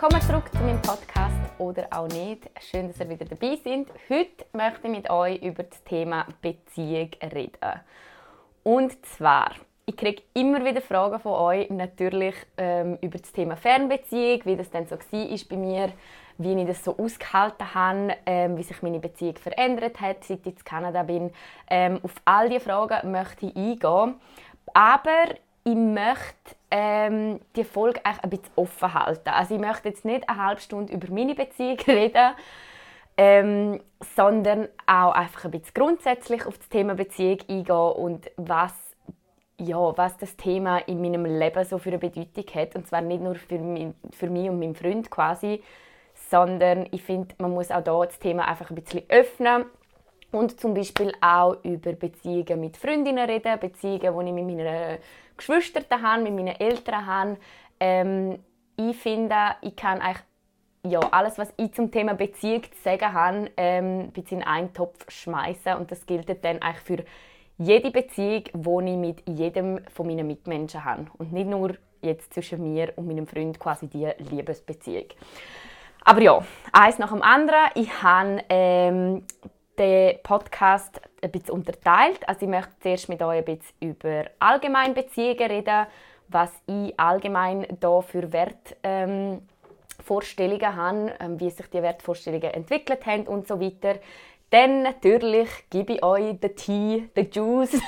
Willkommen zurück zu meinem Podcast oder auch nicht. Schön, dass ihr wieder dabei seid. Heute möchte ich mit euch über das Thema Beziehung reden. Und zwar, ich kriege immer wieder Fragen von euch, natürlich ähm, über das Thema Fernbeziehung, wie das denn so war bei mir, wie ich das so ausgehalten habe, ähm, wie sich meine Beziehung verändert hat, seit ich in Kanada bin. Ähm, auf all diese Fragen möchte ich eingehen. Aber ich möchte ähm, die Folge eigentlich ein bisschen offen halten. Also ich möchte jetzt nicht eine halbe Stunde über meine Beziehung reden, ähm, sondern auch einfach ein bisschen grundsätzlich auf das Thema Beziehung eingehen und was, ja, was das Thema in meinem Leben so für eine Bedeutung hat. Und zwar nicht nur für mich, für mich und meinen Freund quasi, sondern ich finde, man muss auch hier das Thema einfach ein bisschen öffnen und zum Beispiel auch über Beziehungen mit Freundinnen reden, Beziehungen, die ich mit meinen Geschwistern habe, mit meinen Eltern habe. Ähm, ich finde, ich kann eigentlich ja, alles, was ich zum Thema Beziehung zu sagen habe, ähm, in einen Topf schmeißen und das gilt dann eigentlich für jede Beziehung, die ich mit jedem von meinen Mitmenschen habe und nicht nur jetzt zwischen mir und meinem Freund quasi die Liebesbeziehung. Aber ja, eins nach dem anderen. Ich habe ähm, den Podcast ein bisschen unterteilt. Also ich möchte zuerst mit euch ein bisschen über allgemeine Beziehungen reden, was ich allgemein da für Wertvorstellungen ähm, habe, ähm, wie sich die Wertvorstellungen entwickelt haben und so weiter. Dann natürlich gebe ich euch den Tee, den Juice,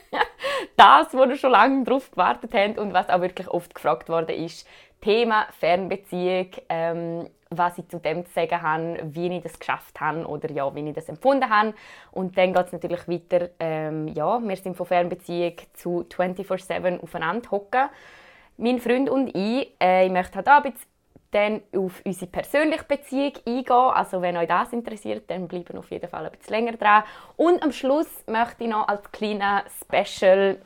das, wo ihr schon lange darauf gewartet habt und was auch wirklich oft gefragt worden ist. Thema Fernbeziehung, ähm, was ich zu dem zu sagen habe, wie ich das geschafft habe oder ja, wie ich das empfunden habe. Und dann geht es natürlich weiter, ähm, ja, wir sind von Fernbeziehung zu 24-7 aufeinander hocken. Mein Freund und ich, äh, ich möchte halt ein bisschen dann auf unsere persönliche Beziehung eingehen. Also wenn euch das interessiert, dann bleiben auf jeden Fall ein bisschen länger dran. Und am Schluss möchte ich noch als kleiner Special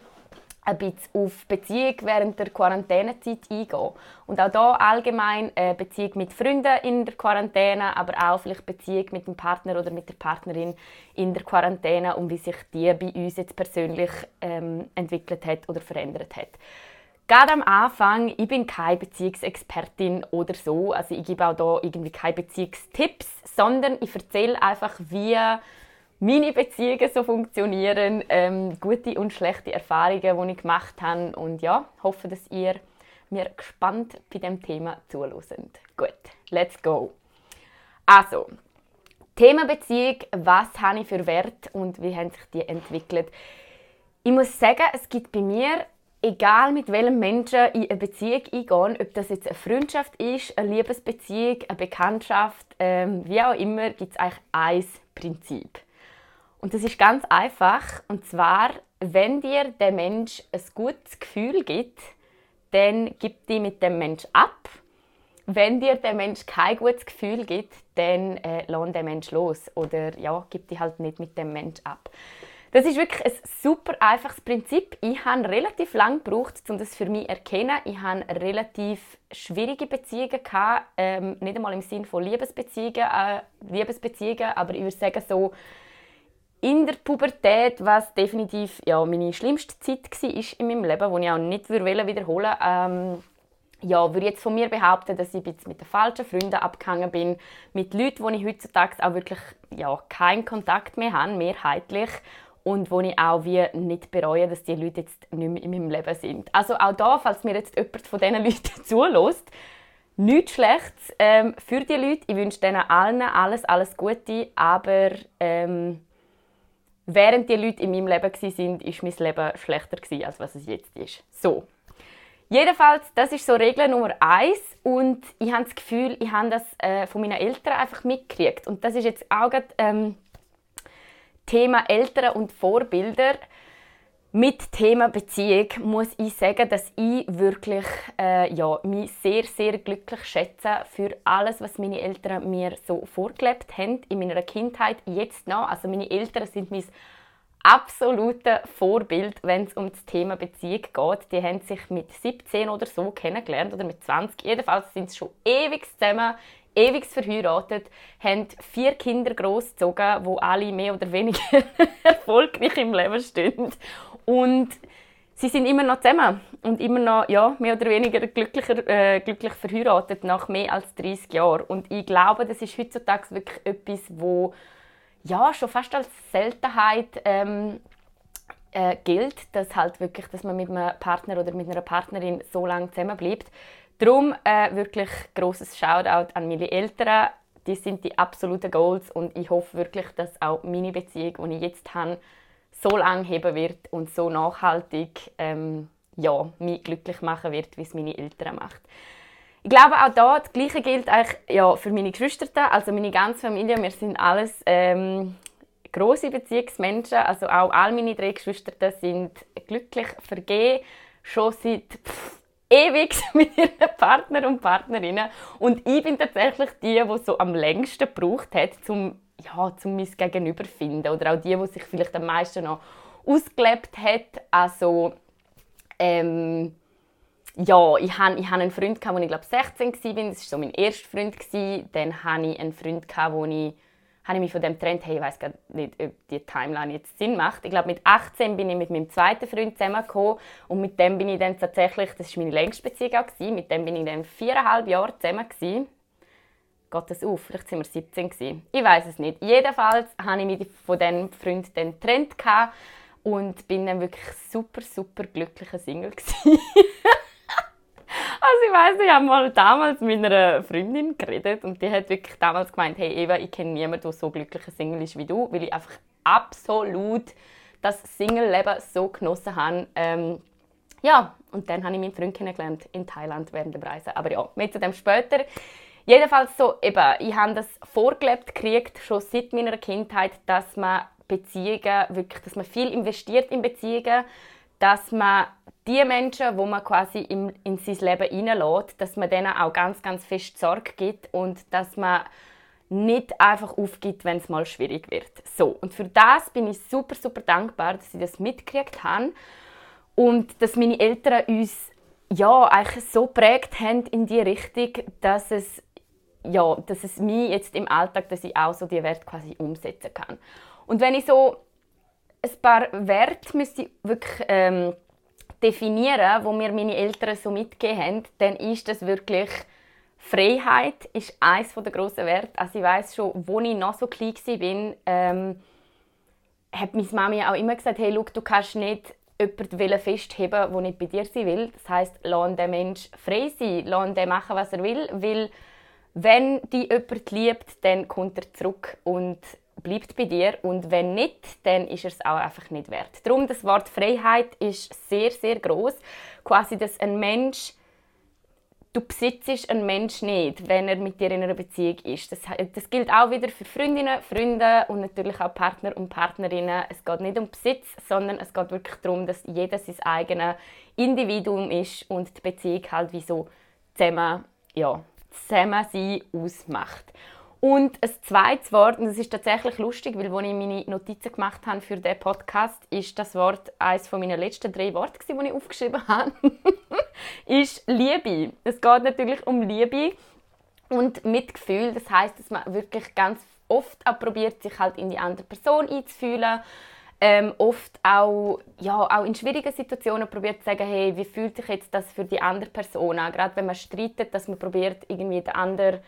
ein bisschen auf Beziehung während der Quarantänezeit eingehen. Und auch hier allgemein äh, Beziehung mit Freunden in der Quarantäne, aber auch vielleicht Beziehung mit dem Partner oder mit der Partnerin in der Quarantäne und wie sich die bei uns jetzt persönlich ähm, entwickelt hat oder verändert hat. Gerade am Anfang, ich bin keine Beziehungsexpertin oder so, also ich gebe auch hier irgendwie keine Beziehungstipps, sondern ich erzähle einfach, wie meine Beziehungen so funktionieren, ähm, gute und schlechte Erfahrungen, die ich gemacht habe und ja, hoffe, dass ihr mir gespannt bei dem Thema zuhört. Gut, let's go. Also, Thema Beziehung, was habe ich für Wert und wie haben sich die entwickelt? Ich muss sagen, es gibt bei mir, egal mit welchem Menschen in eine Beziehung eingehen, ob das jetzt eine Freundschaft ist, eine Liebesbeziehung, eine Bekanntschaft, ähm, wie auch immer, gibt es eigentlich ein Prinzip. Und das ist ganz einfach. Und zwar, wenn dir der Mensch ein gutes Gefühl gibt, dann gib die mit dem Mensch ab. Wenn dir der Mensch kein gutes Gefühl gibt, dann äh, lass den Mensch los oder ja, gib die halt nicht mit dem Mensch ab. Das ist wirklich ein super einfaches Prinzip. Ich habe relativ lange gebraucht, um das für mich zu erkennen. Ich hatte relativ schwierige Beziehungen ähm, nicht einmal im Sinne von Liebesbeziehungen, äh, Liebesbeziehungen, aber ich würde sagen so in der Pubertät, was definitiv ja, meine schlimmste Zeit war in meinem Leben, die ich auch nicht wiederholen würde, ähm, ja, würde jetzt von mir behaupten, dass ich jetzt mit den falschen Freunden abgehangen bin, mit Leuten, wo ich heutzutage auch wirklich ja, keinen Kontakt mehr habe, mehrheitlich, und wo ich auch wie nicht bereue, dass die Leute jetzt nicht mehr in meinem Leben sind. Also auch da, falls mir jetzt jemand von diesen Leuten zulässt, nichts Schlechtes ähm, für die Leute. Ich wünsche denen allen alles, alles Gute, aber ähm, während die Leute in meinem Leben waren, war mein Leben schlechter, als was es jetzt ist. So. Jedenfalls, das ist so Regel Nummer eins und ich habe das Gefühl, ich habe das äh, von meinen Eltern einfach mitgekriegt. Und das ist jetzt auch gerade, ähm, Thema Eltern und Vorbilder. Mit Thema Beziehung muss ich sagen, dass ich wirklich äh, ja, mich sehr, sehr glücklich schätze für alles, was meine Eltern mir so vorgelebt haben in meiner Kindheit, jetzt noch. Also meine Eltern sind mein absolutes Vorbild, wenn es um das Thema Beziehung geht. Die haben sich mit 17 oder so kennengelernt oder mit 20. Jedenfalls sind sie schon ewig zusammen, ewig verheiratet, haben vier Kinder großgezogen, wo alle mehr oder weniger erfolgreich im Leben stehen und sie sind immer noch zusammen und immer noch ja, mehr oder weniger glücklicher, äh, glücklich verheiratet nach mehr als 30 Jahren. Und ich glaube, das ist heutzutage wirklich etwas, wo ja, schon fast als Seltenheit ähm, äh, gilt, dass halt wirklich, dass man mit einem Partner oder mit einer Partnerin so lange zusammen bleibt. Darum äh, wirklich großes Shoutout an meine Eltern. Die sind die absoluten Goals und ich hoffe wirklich, dass auch meine Beziehung, die ich jetzt habe, so lange heben wird und so nachhaltig ähm, ja, mich glücklich machen wird, wie es meine Eltern macht. Ich glaube auch da, das Gleiche gilt eigentlich ja, für meine Geschwister, also meine ganze Familie. Wir sind alles ähm, große Beziehungsmenschen. Also auch all meine drei Geschwister sind glücklich vergeben, schon seit pff, ewig mit ihren Partner und Partnerinnen. Und ich bin tatsächlich die, die so am längsten gebraucht hat, um ja, zum mein Gegenüber finden oder auch die, die sich vielleicht am meisten noch ausgelebt hat. Also ähm, ja, ich hatte ich einen Freund, als ich glaube 16 war. Das war so mein erster Freund. Dann hatte ich einen Freund, wo ich, habe ich mich von dem getrennt. Hey, ich weiß gar nicht, ob die Timeline jetzt Sinn macht. Ich glaube, mit 18 bin ich mit meinem zweiten Freund zusammengekommen. Und mit dem bin ich dann tatsächlich, das war meine längste Beziehung, mit dem bin ich dann viereinhalb Jahre zusammen. Gewesen. Geht das auf? Vielleicht waren wir 17 gewesen. Ich weiß es nicht. Jedenfalls habe ich mich von diesem Freund dann getrennt und bin dann wirklich super, super glücklicher Single Also ich weiß, ich habe mal damals mit einer Freundin geredet und die hat wirklich damals gemeint, hey Eva, ich kenne niemanden, der so glücklicher Single ist wie du, weil ich einfach absolut das Single-Leben so genossen habe. Ähm, ja, und dann habe ich meinen Freund kennengelernt in Thailand während der Reise. Aber ja, mehr zu dem später. Jedenfalls so, eben, ich habe das vorgelebt gekriegt, schon seit meiner Kindheit, dass man Beziehungen, wirklich, dass man viel investiert in Beziehungen, dass man die Menschen, wo man quasi in, in sein Leben hineinlässt, dass man denen auch ganz, ganz fest Sorge gibt und dass man nicht einfach aufgibt, wenn es mal schwierig wird. So, und für das bin ich super, super dankbar, dass sie das mitgekriegt haben und dass meine Eltern uns ja, eigentlich so prägt haben in die Richtung, dass es, ja, dass es mich jetzt im Alltag, dass ich auch so die Werte quasi umsetzen kann. Und wenn ich so ein paar Werte müsste wirklich ähm, definieren, wo mir meine Eltern so mitgegeben haben, dann ist das wirklich Freiheit ist eines der grossen Werte. Also ich weiß schon, wo ich noch so klein war, ähm, hat meine Mami auch immer gesagt, hey, look, du kannst nicht jemanden festheben, der nicht bei dir sein will. Das heisst, lass den Mensch frei sein, lass den machen, was er will, weil wenn die jemand liebt, dann kommt er zurück und bleibt bei dir und wenn nicht, dann ist er es auch einfach nicht wert. Darum das Wort Freiheit ist sehr sehr groß, quasi dass ein Mensch du besitzt einen Menschen nicht, wenn er mit dir in einer Beziehung ist. Das, das gilt auch wieder für Freundinnen, Freunde und natürlich auch Partner und Partnerinnen. Es geht nicht um Besitz, sondern es geht wirklich darum, dass jeder sein eigenes Individuum ist und die Beziehung halt wie so zusammen, ja, zusammen sein ausmacht. Und ein zweites Wort, und das ist tatsächlich lustig, weil als ich meine Notizen gemacht habe für diesen Podcast, ist das Wort eines meiner letzten drei Worte, die ich aufgeschrieben habe, ist Liebe. Es geht natürlich um Liebe und Mitgefühl. Das heißt, dass man wirklich ganz oft auch probiert, sich halt in die andere Person einzufühlen. Ähm, oft auch, ja, auch in schwierigen Situationen probiert zu sagen, hey, wie fühlt sich jetzt das für die andere Person an? Gerade wenn man streitet, dass man probiert, irgendwie den anderen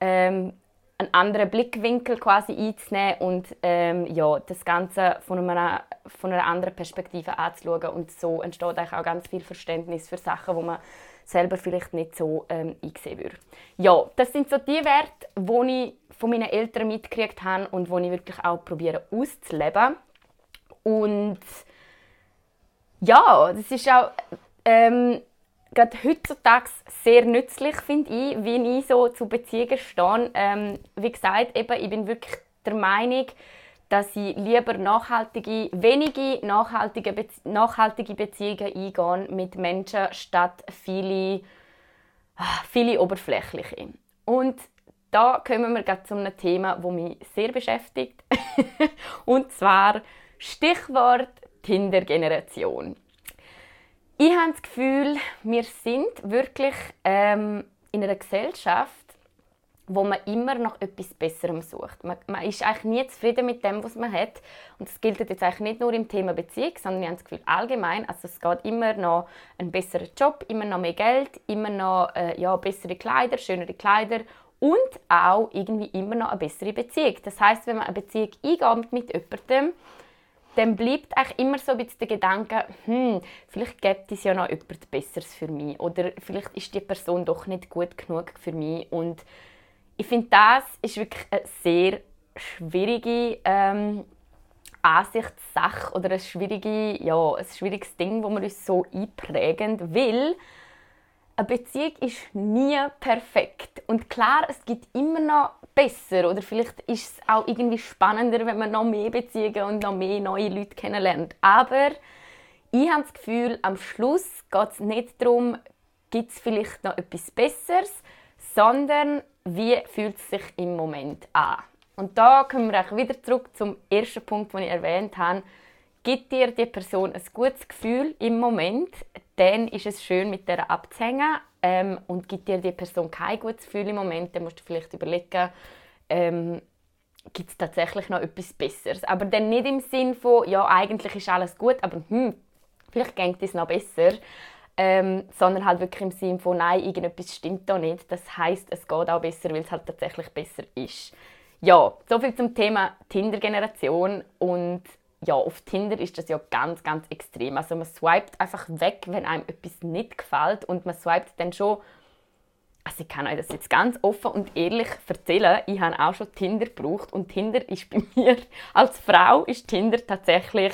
ähm, einen anderen Blickwinkel quasi einzunehmen und ähm, ja, das Ganze von einer, von einer anderen Perspektive anzuschauen. Und so entsteht eigentlich auch ganz viel Verständnis für Sachen, wo man selber vielleicht nicht so ähm, einsehen würde. Ja, das sind so die Werte, die ich von meinen Eltern mitgekriegt habe und die ich wirklich auch probiere auszuleben. Und ja, das ist auch ähm, gerade heutzutage sehr nützlich, finde ich, wie ich so zu Beziehungen stehe. Ähm, wie gesagt, eben, ich bin wirklich der Meinung, dass ich lieber nachhaltige, wenige nachhaltige, Bezie nachhaltige Beziehungen eingehen mit Menschen, statt viele, ah, viele oberflächliche. Und da kommen wir zu einem Thema, das mich sehr beschäftigt. Und zwar Stichwort Tinder-Generation. Ich habe das Gefühl, wir sind wirklich ähm, in einer Gesellschaft, wo man immer noch etwas Besserem sucht. Man, man, ist eigentlich nie zufrieden mit dem, was man hat. Und das gilt jetzt eigentlich nicht nur im Thema Beziehung, sondern ich habe das Gefühl allgemein. Also es geht immer noch ein besserer Job, immer noch mehr Geld, immer noch äh, ja, bessere Kleider, schönere Kleider und auch irgendwie immer noch eine bessere Beziehung. Das heißt, wenn man eine Beziehung eingeht mit jemandem, dann bleibt eigentlich immer so ein bisschen der Gedanke, hm, vielleicht gibt es ja noch etwas Besseres für mich oder vielleicht ist die Person doch nicht gut genug für mich und ich finde, das ist wirklich eine sehr schwierige ähm, Ansichtssache oder ein, schwierige, ja, ein schwieriges Ding, wo wir uns so einprägen, weil eine Beziehung ist nie perfekt. Und klar, es gibt immer noch besser oder vielleicht ist es auch irgendwie spannender, wenn man noch mehr Beziehungen und noch mehr neue Leute kennenlernt. Aber ich habe das Gefühl, am Schluss geht es nicht darum, gibt es vielleicht noch etwas Besseres, sondern wie fühlt es sich im Moment an. Und da kommen wir auch wieder zurück zum ersten Punkt, den ich erwähnt habe. Gibt dir die Person ein gutes Gefühl im Moment, dann ist es schön, mit der abzuhängen. Ähm, und gibt dir die Person kein gutes Gefühl im Moment, dann musst du vielleicht überlegen, ähm, gibt es tatsächlich noch etwas Besseres. Aber dann nicht im Sinn von, ja, eigentlich ist alles gut, aber hm, vielleicht geht es noch besser. Ähm, sondern halt wirklich im Sinn von, nein, irgendetwas stimmt da nicht. Das heißt, es geht auch besser, weil es halt tatsächlich besser ist. Ja, soviel zum Thema Tinder-Generation und ja, auf Tinder ist das ja ganz, ganz extrem. Also man swiped einfach weg, wenn einem etwas nicht gefällt und man swiped dann schon also ich kann euch das jetzt ganz offen und ehrlich erzählen, ich habe auch schon Tinder gebraucht und Tinder ist bei mir, als Frau ist Tinder tatsächlich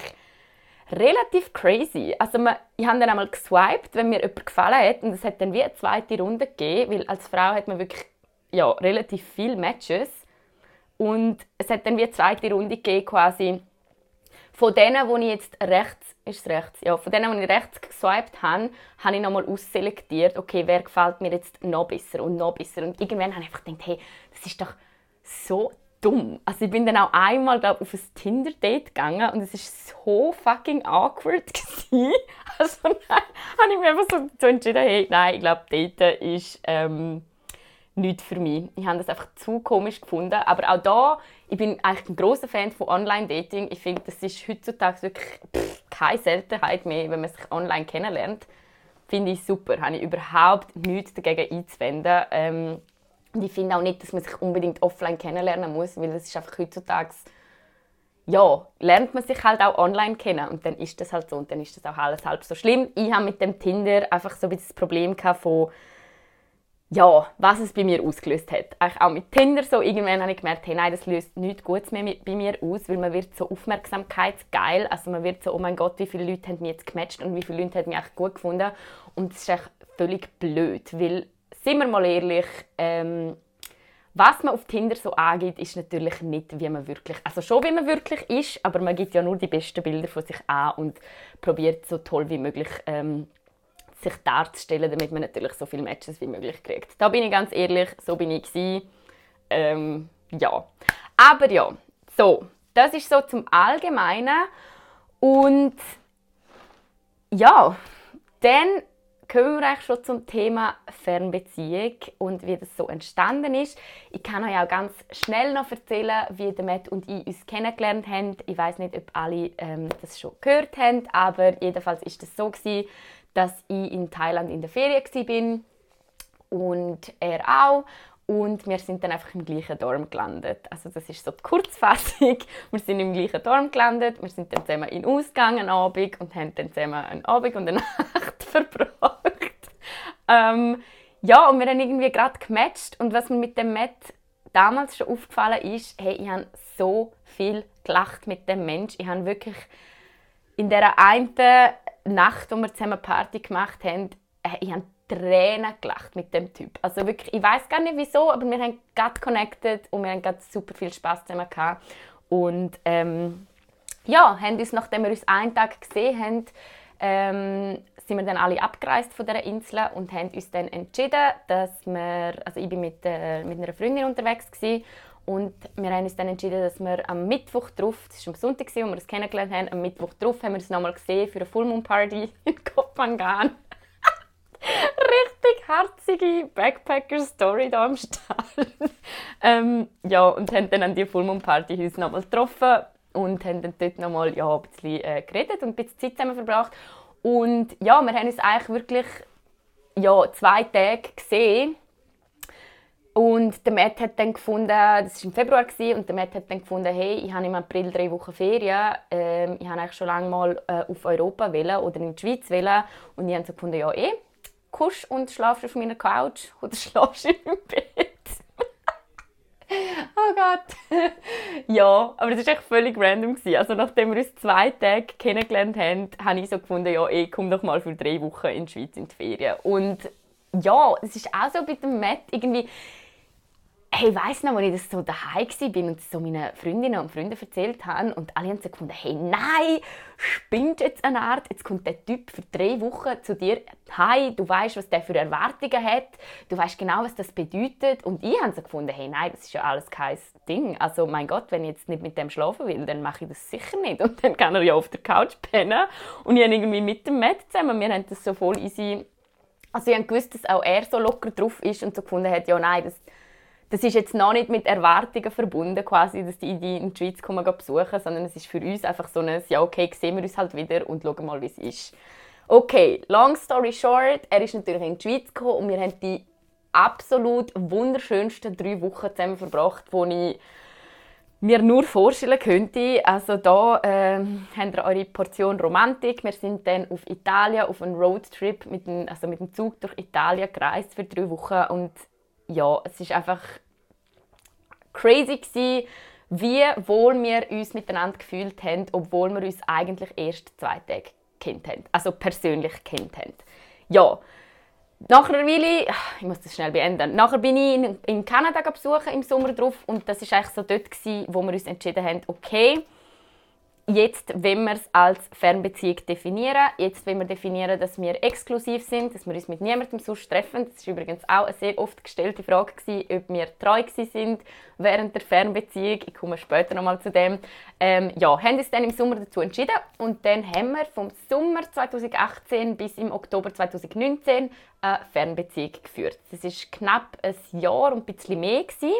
relativ crazy. Also man, ich habe dann einmal geswiped, wenn mir jemand gefallen hat und es hat dann wie eine zweite Runde gegeben, weil als Frau hat man wirklich ja, relativ viele Matches und es hat dann wie eine zweite Runde gegeben quasi von denen, wo ich jetzt rechts, ist rechts, ja, von denen, die ich rechts geswiped habe, habe ich nochmal ausselektiert, okay, wer gefällt mir jetzt noch besser und noch besser. Und irgendwann habe ich einfach gedacht, hey, das ist doch so dumm. Also ich bin dann auch einmal glaub, auf ein Tinder-Date gegangen und es war so fucking awkward. Gewesen. Also dann habe ich mir einfach so, so entschieden, hey, nein, ich glaube, Daten ist ähm, nichts für mich. Ich habe das einfach zu komisch gefunden. Aber auch da, ich bin eigentlich ein großer Fan von Online-Dating. Ich finde, das ist heutzutage wirklich pff, keine Seltenheit mehr, wenn man sich online kennenlernt. Finde ich super. Habe ich überhaupt nichts dagegen einzuwenden. Ähm, und ich finde auch nicht, dass man sich unbedingt offline kennenlernen muss, weil das ist einfach heutzutage ja, lernt man sich halt auch online kennen und dann ist das halt so und dann ist das auch alles halb so schlimm. Ich habe mit dem Tinder einfach so ein bisschen das Problem von ja, was es bei mir ausgelöst hat. Auch mit Tinder so. Irgendwann habe ich gemerkt, hey, nein, das löst nichts Gutes mehr bei mir aus, weil man wird so aufmerksamkeitsgeil. Also man wird so, oh mein Gott, wie viele Leute haben mich jetzt gematcht und wie viele Leute haben mich echt gut gefunden. Und das ist echt völlig blöd, weil, sind wir mal ehrlich, ähm, was man auf Tinder so angeht, ist natürlich nicht, wie man wirklich, also schon wie man wirklich ist, aber man gibt ja nur die besten Bilder von sich an und probiert so toll wie möglich ähm, sich darzustellen, damit man natürlich so viele Matches wie möglich kriegt. Da bin ich ganz ehrlich, so bin ich ähm, ja. Aber ja, so, das ist so zum Allgemeinen und ja, dann kommen wir eigentlich schon zum Thema Fernbeziehung und wie das so entstanden ist. Ich kann euch auch ganz schnell noch erzählen, wie der Matt und ich uns kennengelernt haben. Ich weiß nicht, ob alle ähm, das schon gehört haben, aber jedenfalls ist das so gewesen, dass ich in Thailand in der Ferien war und er auch. Und wir sind dann einfach im gleichen Dorm gelandet. Also das ist so die Kurzfassung. Wir sind im gleichen Dorm gelandet, wir sind dann zusammen in Ausgang einen Abend und haben dann zusammen einen Abend und eine Nacht verbracht. Ähm, ja, und wir haben irgendwie gerade gematcht und was mir mit dem Matt damals schon aufgefallen ist, hey, ich habe so viel gelacht mit dem Mensch. Ich habe wirklich in der einen Nacht, wo wir zusammen Party gemacht haben, äh, ich habe Tränen gelacht mit dem Typ. Also wirklich, ich weiß gar nicht wieso, aber wir haben gerade connected und wir haben gerade super viel Spaß zusammen gehabt. Und ähm, ja, haben uns, nachdem wir uns einen Tag gesehen haben, ähm, sind wir dann alle abgereist von dieser Insel und haben uns dann entschieden, dass wir, also ich bin mit, äh, mit einer Freundin unterwegs gewesen, und wir haben uns dann entschieden, dass wir am Mittwoch drauf, das war am Sonntag, wo wir uns kennengelernt haben, am Mittwoch drauf haben wir uns nochmal gesehen für eine Full Moon Party in Kopangan. richtig herzige Backpacker-Story da am Stall. ähm, ja, und haben dann an die Full Moon Party uns nochmal getroffen und haben dann dort nochmal ja, ein bisschen äh, geredet und ein bisschen Zeit zusammen verbracht. Und ja, wir haben uns eigentlich wirklich ja, zwei Tage gesehen. Und der Matt hat dann gefunden, das war im Februar, und der Matt hat dann gefunden, hey, ich habe im April drei Wochen Ferien, ähm, ich habe eigentlich schon lange mal äh, auf Europa wählen oder in die Schweiz wählen. Und ich habe so gefunden, ja eh, kusch und schlafst auf meiner Couch oder schlafst im Bett. oh Gott. ja, aber das war echt völlig random. Also nachdem wir uns zwei Tage kennengelernt haben, habe ich so gefunden, ja, ich komme doch mal für drei Wochen in die Schweiz in die Ferien. Und ja, es ist auch so bei dem Matt irgendwie, hey, ich weiss noch, als ich das so daheim war und so meinen Freundinnen und Freunden erzählt habe und alle haben so gefunden, hey, nein, spinnt jetzt eine Art, jetzt kommt der Typ für drei Wochen zu dir. Heim, du weißt, was der für Erwartungen hat, du weißt genau, was das bedeutet. Und ich habe so gefunden, hey, nein, das ist ja alles kein Ding, also mein Gott, wenn ich jetzt nicht mit dem schlafen will, dann mache ich das sicher nicht. Und dann kann er ja auf der Couch pennen. Und ich habe irgendwie mit dem Matt zusammen, wir haben das so voll easy, also ich habe gewusst, dass auch er so locker drauf ist und so gefunden hat, ja, nein, das das ist jetzt noch nicht mit Erwartungen verbunden, quasi, dass die die in die Schweiz kommen besuchen, sondern es ist für uns einfach so ein, ja okay, sehen wir uns halt wieder und schauen mal, wie es ist. Okay, long story short, er ist natürlich in die Schweiz gekommen und wir haben die absolut wunderschönsten drei Wochen zusammen verbracht, wo ich mir nur vorstellen könnte. Also da äh, habt ihr eure Portion Romantik. Wir sind dann auf Italien auf einen Roadtrip mit dem, also mit dem Zug durch Italien gereist für drei Wochen und ja, es ist einfach crazy gewesen, wie wohl wir uns miteinander gefühlt haben, obwohl wir uns eigentlich erst zwei Tage kennt haben, also persönlich kennt haben. Ja, nach einer Weile, ich muss das schnell beenden, nachher bin ich in, in Kanada besuchen im Sommer drauf und das ist eigentlich so dort gewesen, wo wir uns entschieden haben, okay, Jetzt wenn wir es als Fernbeziehung definieren. Jetzt wenn wir definieren, dass wir exklusiv sind, dass wir uns mit niemandem sonst treffen. Das war übrigens auch eine sehr oft gestellte Frage, gewesen, ob wir treu sind während der Fernbeziehung. Ich komme später nochmal zu dem. Ähm, ja, haben uns dann im Sommer dazu entschieden und dann haben wir vom Sommer 2018 bis im Oktober 2019 eine Fernbeziehung geführt. Das ist knapp ein Jahr und ein bisschen mehr. Gewesen.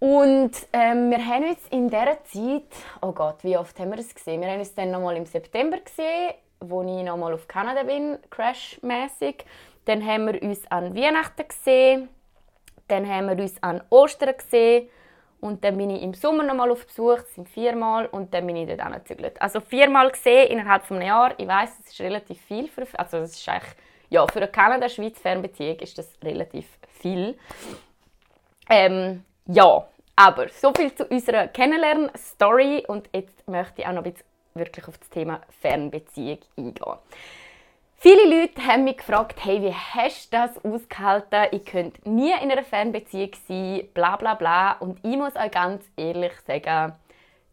Und ähm, wir haben uns in dieser Zeit, oh Gott, wie oft haben wir es gesehen? Wir haben uns dann nochmal im September gesehen, wo ich nochmal auf Kanada bin, crashmäßig. Dann haben wir uns an Weihnachten gesehen. Dann haben wir uns an Ostern gesehen. Und dann bin ich im Sommer nochmal auf Besuch, das sind viermal, und dann bin ich dort angezügelt. Also viermal gesehen innerhalb von einem Jahr. Ich weiß, das ist relativ viel für, also das ist eigentlich, ja, für eine Kanada-Schweiz-Fernbeziehung ist das relativ viel. Ähm, ja, aber so viel zu unserer Kennenlern-Story und jetzt möchte ich auch noch ein bisschen wirklich auf das Thema Fernbeziehung eingehen. Viele Leute haben mich gefragt, hey, wie hast du das ausgehalten? Ich könnte nie in einer Fernbeziehung sein, bla bla bla. Und ich muss euch ganz ehrlich sagen,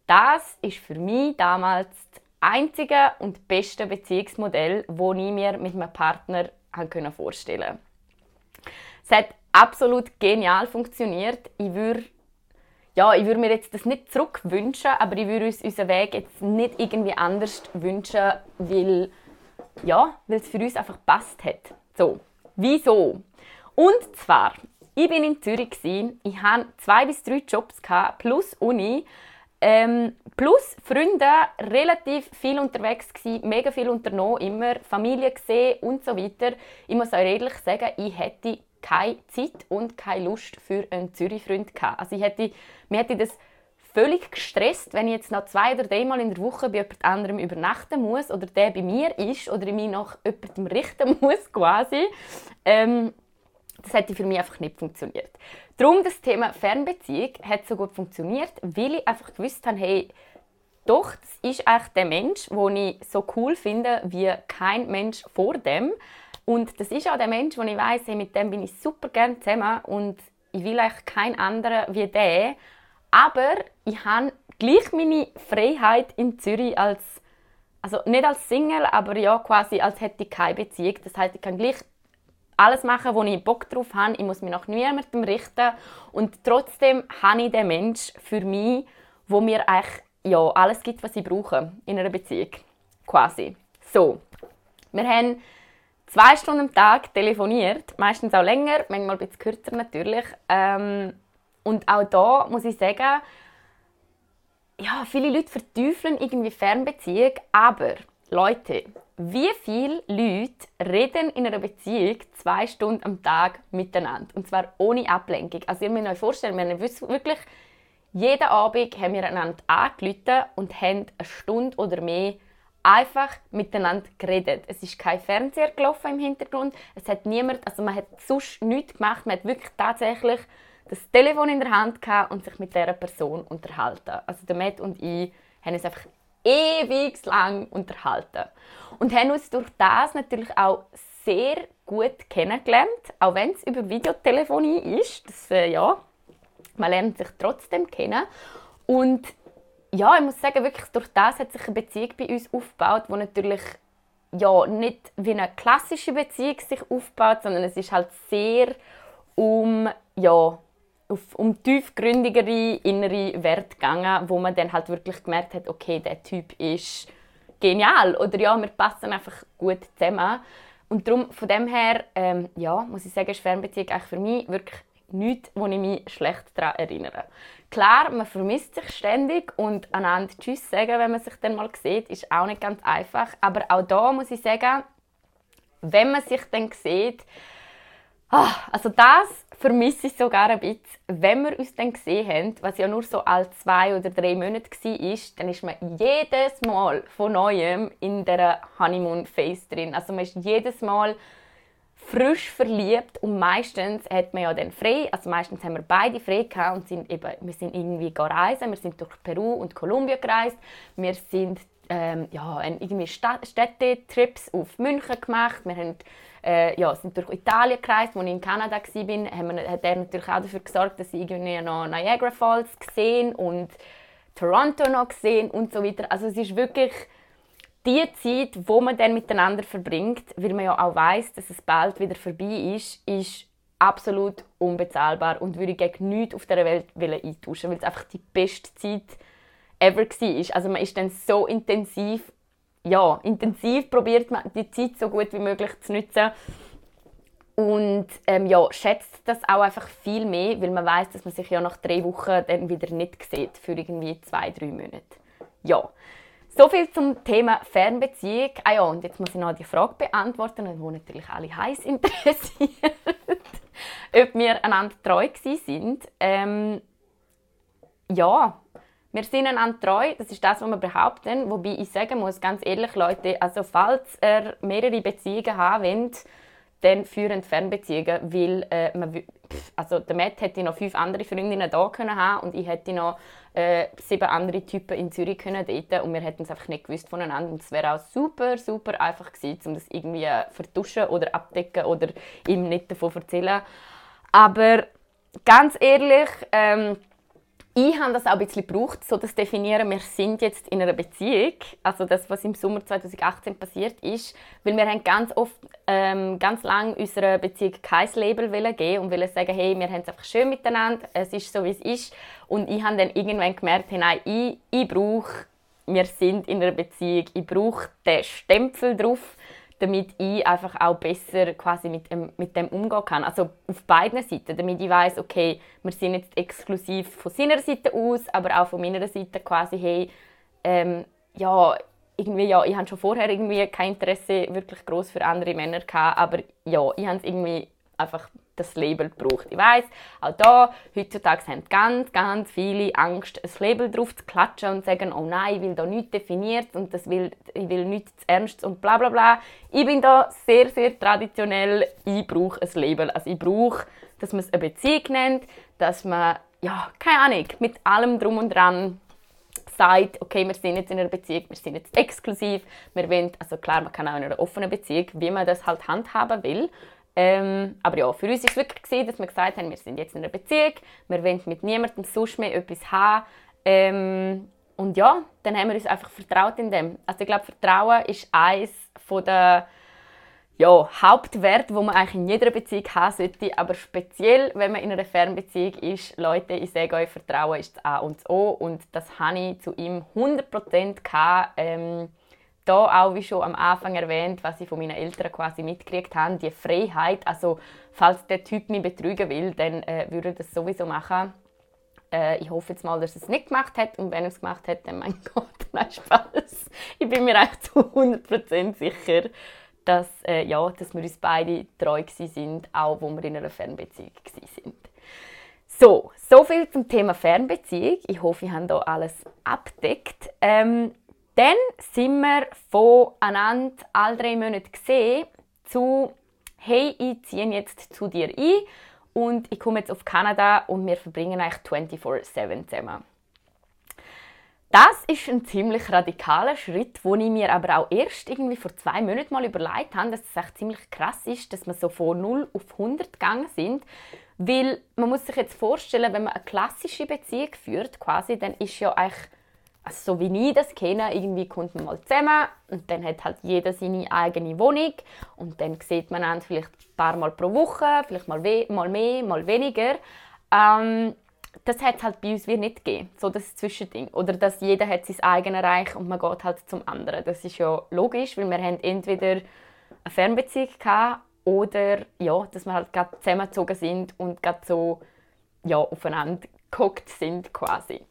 das ist für mich damals das einzige und beste Beziehungsmodell, das ich mir mit meinem Partner vorstellen konnte. Es hat absolut genial funktioniert. Ich würde ja, ich würde mir jetzt das nicht zurückwünschen, aber ich würde uns unseren Weg jetzt nicht irgendwie anders wünschen, weil, ja, weil es für uns einfach passt hat. So, wieso? Und zwar, ich bin in Zürich, ich hatte zwei bis drei Jobs plus Uni, ähm, plus Freunde, relativ viel unterwegs gewesen, mega viel unternommen, immer Familie gesehen und so weiter. Ich muss euch ehrlich sagen, ich hätte keine Zeit und keine Lust für einen Zürich-Freund. Also ich hätte, mir hätte das völlig gestresst, wenn ich jetzt noch zwei oder dreimal in der Woche bei jemand anderem übernachten muss oder der bei mir ist oder ich mich nach jemandem richten muss quasi. Ähm, das hätte für mich einfach nicht funktioniert. Darum das Thema Fernbeziehung hat so gut funktioniert, weil ich einfach gewusst habe, hey, doch, das ist eigentlich der Mensch, den ich so cool finde wie kein Mensch vor dem. Und das ist auch der Mensch, wo ich weiß, hey, mit dem bin ich super gerne zusammen und ich will eigentlich keinen anderen wie der. Aber ich habe gleich meine Freiheit in Zürich als, also nicht als Single, aber ja quasi als hätte ich keine Beziehung. Das heißt, ich kann gleich alles machen, wo ich Bock drauf habe. Ich muss mich nach niemandem richten und trotzdem habe ich den Mensch für mich, wo mir eigentlich ja, alles gibt, was ich brauche in einer Beziehung. Quasi. So. Wir haben zwei Stunden am Tag telefoniert, meistens auch länger, manchmal ein bisschen kürzer natürlich. Ähm, und auch da muss ich sagen, ja, viele Leute verteufeln irgendwie Fernbeziehung, aber Leute, wie viele Leute reden in einer Beziehung zwei Stunden am Tag miteinander? Und zwar ohne Ablenkung. Also ihr müsst euch vorstellen, wir haben wirklich jeden Abend haben wir einander angerufen und haben eine Stunde oder mehr einfach miteinander geredet. Es ist kein Fernseher gelaufen im Hintergrund. Es hat niemand, also man hat sonst nichts gemacht. Man hat wirklich tatsächlich das Telefon in der Hand gehabt und sich mit dieser Person unterhalten. Also der Matt und ich haben uns einfach ewig lang unterhalten und haben uns durch das natürlich auch sehr gut kennengelernt, auch wenn es über Videotelefonie ist. Das, äh, ja, man lernt sich trotzdem kennen und ja, ich muss sagen, wirklich durch das hat sich eine Beziehung bei uns aufgebaut, die natürlich ja, nicht wie eine klassische Beziehung sich aufbaut, sondern es ist halt sehr um ja, auf, um tiefgründigere innere Werte gegangen, wo man dann halt wirklich gemerkt hat, okay, der Typ ist genial oder ja, wir passen einfach gut zusammen. Und darum, von dem her, ähm, ja, muss ich sagen, ist Fernbeziehung eigentlich für mich wirklich nichts, wo ich mich schlecht daran erinnere. Klar, man vermisst sich ständig und einander Tschüss sagen, wenn man sich dann mal sieht, ist auch nicht ganz einfach. Aber auch da muss ich sagen, wenn man sich dann sieht, Ah, also das vermisse ich sogar ein bisschen. Wenn wir uns dann gesehen haben, was ja nur so alle zwei oder drei Monate war, dann ist man jedes Mal von Neuem in der Honeymoon-Phase drin. Also man ist jedes Mal frisch verliebt und meistens hat man ja dann frei, also meistens haben wir beide frei gehabt und sind eben, wir sind irgendwie reisen, wir sind durch Peru und Kolumbien gereist, wir sind ähm, ja, irgendwie Städtetrips auf München gemacht, wir haben äh, ja, sind durch Italien gereist, als ich in Kanada war, haben wir, hat er natürlich auch dafür gesorgt, dass ich irgendwie noch Niagara Falls gesehen und Toronto noch gesehen und so weiter. Also es ist wirklich die Zeit, wo man dann miteinander verbringt, weil man ja auch weiß, dass es bald wieder vorbei ist, ist absolut unbezahlbar und würde ich gegen nichts auf der Welt eintauschen, weil es einfach die beste Zeit ever war. Also man ist dann so intensiv ja, intensiv probiert man die Zeit so gut wie möglich zu nutzen und ähm, ja, schätzt das auch einfach viel mehr, weil man weiß, dass man sich ja nach drei Wochen dann wieder nicht sieht für irgendwie zwei, drei Monate. Ja, so viel zum Thema Fernbeziehung. Ah ja, und jetzt muss ich noch die Frage beantworten, wo natürlich alle heiß interessiert, ob wir einander treu sind. Ähm, ja, wir sind einander treu, das ist das, was wir behaupten. Wobei ich sagen muss, ganz ehrlich, Leute, also falls ihr mehrere Beziehungen haben wollt, dann führen Fernbeziehungen, weil äh, man, also der Matt hätte noch fünf andere Freundinnen da können haben und ich hätte noch äh, sieben andere Typen in Zürich können daten und wir hätten es einfach nicht gewusst voneinander und es wäre auch super, super einfach gewesen, um das irgendwie äh, vertuschen oder abdecken oder ihm nicht davon erzählen. Aber ganz ehrlich, ähm, ich habe das auch ein bisschen gebraucht, so das definieren, wir sind jetzt in einer Beziehung. Also das, was im Sommer 2018 passiert ist, weil wir haben ganz oft, ähm, ganz lange unserer Beziehung kein Label geben und wollen sagen, hey, wir haben es einfach schön miteinander, es ist so, wie es ist. Und ich habe dann irgendwann gemerkt, hey, nein, ich, ich brauche, wir sind in einer Beziehung, ich brauche den Stempel drauf, damit ich einfach auch besser quasi mit dem, mit dem umgehen kann. Also auf beiden Seiten, damit ich weiß, okay, wir sind jetzt exklusiv von seiner Seite aus, aber auch von meiner Seite quasi, hey, ähm, ja, irgendwie, ja, ich hatte schon vorher irgendwie kein Interesse wirklich groß für andere Männer gehabt, aber ja, ich habe es irgendwie einfach das Label braucht. Ich weiß, auch da, heutzutage haben ganz, ganz viele Angst, ein Label drauf zu klatschen und zu sagen, oh nein, ich will da nichts definiert und das will, ich will nichts ernst und bla bla bla. Ich bin da sehr, sehr traditionell, ich brauche ein Label. Also ich brauche, dass man es eine Beziehung nennt, dass man, ja, keine Ahnung, mit allem drum und dran sagt, okay, wir sind jetzt in einer Beziehung, wir sind jetzt exklusiv, wir wollen, also klar, man kann auch in einer offenen Beziehung, wie man das halt handhaben will, ähm, aber ja, für uns war es wirklich, gewesen, dass wir gesagt haben, wir sind jetzt in einer Beziehung, wir wollen mit niemandem sonst mehr etwas haben. Ähm, und ja, dann haben wir uns einfach vertraut in dem. Also ich glaube, Vertrauen ist eines der ja, Hauptwerte, wo man eigentlich in jeder Beziehung haben sollte. Aber speziell, wenn man in einer Fernbeziehung ist, Leute, ich sage euch, Vertrauen ist das A und das O. Und das habe ich zu ihm 100% gehabt. Ähm, da auch, wie schon am Anfang erwähnt, was ich von meinen Eltern quasi mitgekriegt habe, die Freiheit. Also, falls der Typ mich betrügen will, dann äh, würde er das sowieso machen. Äh, ich hoffe jetzt mal, dass er es nicht gemacht hat. Und wenn er es gemacht hat, dann mein Gott, nein, Spaß. Ich bin mir echt zu 100% sicher, dass, äh, ja, dass wir uns beide treu sind, auch wo wir in einer Fernbeziehung sind. So, so viel zum Thema Fernbeziehung. Ich hoffe, ich habe hier alles abdeckt. Ähm, dann sind wir voneinander alle drei Monate gesehen zu «Hey, ich ziehe jetzt zu dir ein und ich komme jetzt auf Kanada und wir verbringen eigentlich 24-7 zusammen.» Das ist ein ziemlich radikaler Schritt, wo ich mir aber auch erst irgendwie vor zwei Monaten mal überlegt habe, dass es echt ziemlich krass ist, dass wir so von 0 auf 100 gegangen sind. Weil man muss sich jetzt vorstellen, wenn man eine klassische Beziehung führt, quasi, dann ist ja eigentlich also so wie ich das kenne, irgendwie kommt man mal zusammen und dann hat halt jeder seine eigene Wohnung und dann sieht man einander vielleicht ein paar Mal pro Woche, vielleicht mal, mal mehr, mal weniger. Ähm, das hat halt bei uns wie nicht gegeben, so das Zwischending. Oder dass jeder hat sein eigenes Reich und man geht halt zum anderen. Das ist ja logisch, weil wir haben entweder eine Fernbeziehung hatten oder ja, dass wir halt gerade zusammengezogen sind und gerade so ja, aufeinander geguckt sind quasi.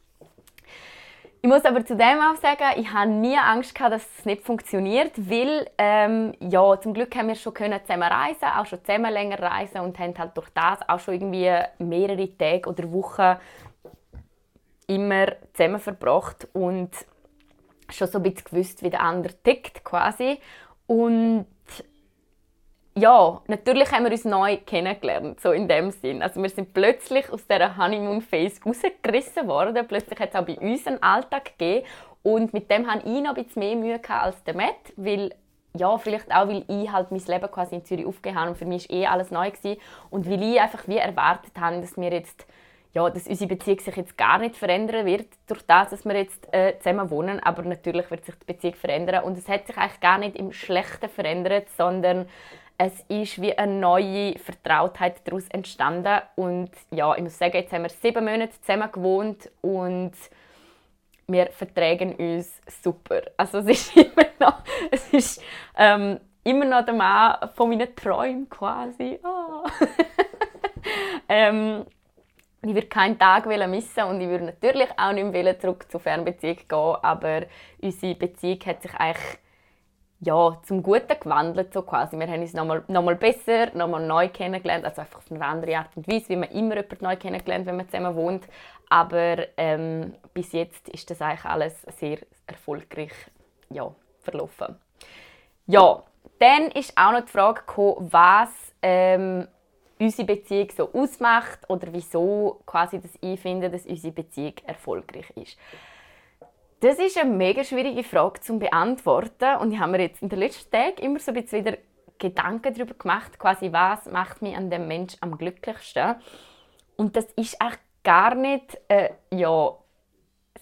Ich muss aber zu dem auch sagen, ich habe nie Angst gehabt, dass es nicht funktioniert, weil ähm, ja, zum Glück haben wir schon können zusammen reisen, auch schon zusammen länger reisen und haben halt durch das auch schon irgendwie mehrere Tage oder Wochen immer zusammen verbracht und schon so ein bisschen gewusst, wie der andere tickt quasi. Und ja, natürlich haben wir uns neu kennengelernt, so in dem Sinn. Also wir sind plötzlich aus dieser Honeymoon-Phase rausgerissen worden. Plötzlich hat es auch bei uns einen Alltag gegeben. Und mit dem hatte ich noch ein bisschen mehr Mühe als der Matt, weil ja, vielleicht auch, weil ich halt mein Leben quasi in Zürich aufgegeben habe und für mich war eh alles neu. Gewesen. Und weil ich einfach wie erwartet habe, dass wir jetzt ja, dass unsere Beziehung sich jetzt gar nicht verändern wird, durch das, dass wir jetzt äh, zusammen wohnen. Aber natürlich wird sich die Beziehung verändern. Und es hat sich eigentlich gar nicht im Schlechten verändert, sondern es ist wie eine neue Vertrautheit daraus entstanden. Und ja, ich muss sagen, jetzt haben wir sieben Monate zusammen gewohnt und wir vertragen uns super. Also es ist immer noch, es ist, ähm, immer noch der Mann von meinen Träumen quasi. Oh. ähm, ich würde keinen Tag missen und ich würde natürlich auch nicht mehr zurück zur Fernbeziehung gehen, aber unsere Beziehung hat sich eigentlich ja, zum Guten gewandelt, so quasi. Wir haben uns nochmal noch mal besser, nochmal neu kennengelernt, also einfach auf eine andere Art und Weise, wie man immer jemanden neu kennengelernt, wenn man zusammen wohnt. Aber ähm, bis jetzt ist das eigentlich alles sehr erfolgreich ja, verlaufen. Ja, dann ist auch noch die Frage gekommen, was ähm, unsere Beziehung so ausmacht oder wieso quasi das ich finde, dass unsere Beziehung erfolgreich ist. Das ist eine mega schwierige Frage zu beantworten und ich habe mir jetzt in den letzten Tagen immer so ein bisschen wieder Gedanken darüber gemacht, quasi was macht mich an dem Mensch am glücklichsten. Und das ist eigentlich gar nicht äh, ja,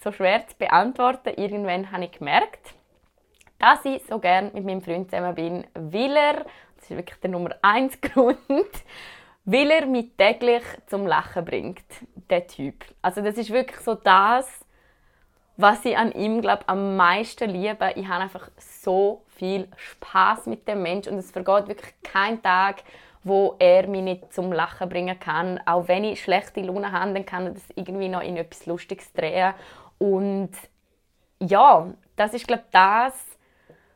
so schwer zu beantworten. Irgendwann habe ich gemerkt, dass ich so gerne mit meinem Freund zusammen bin, weil er, das ist wirklich der Nummer eins Grund, weil er mich täglich zum Lachen bringt, der Typ. Also das ist wirklich so das, was ich an ihm glaub, am meisten liebe, ich habe einfach so viel Spaß mit dem Mensch und es vergeht wirklich kein Tag, wo er mich nicht zum Lachen bringen kann. Auch wenn ich schlechte Laune habe, dann kann er das irgendwie noch in etwas Lustiges drehen. Und ja, das ist glaube das,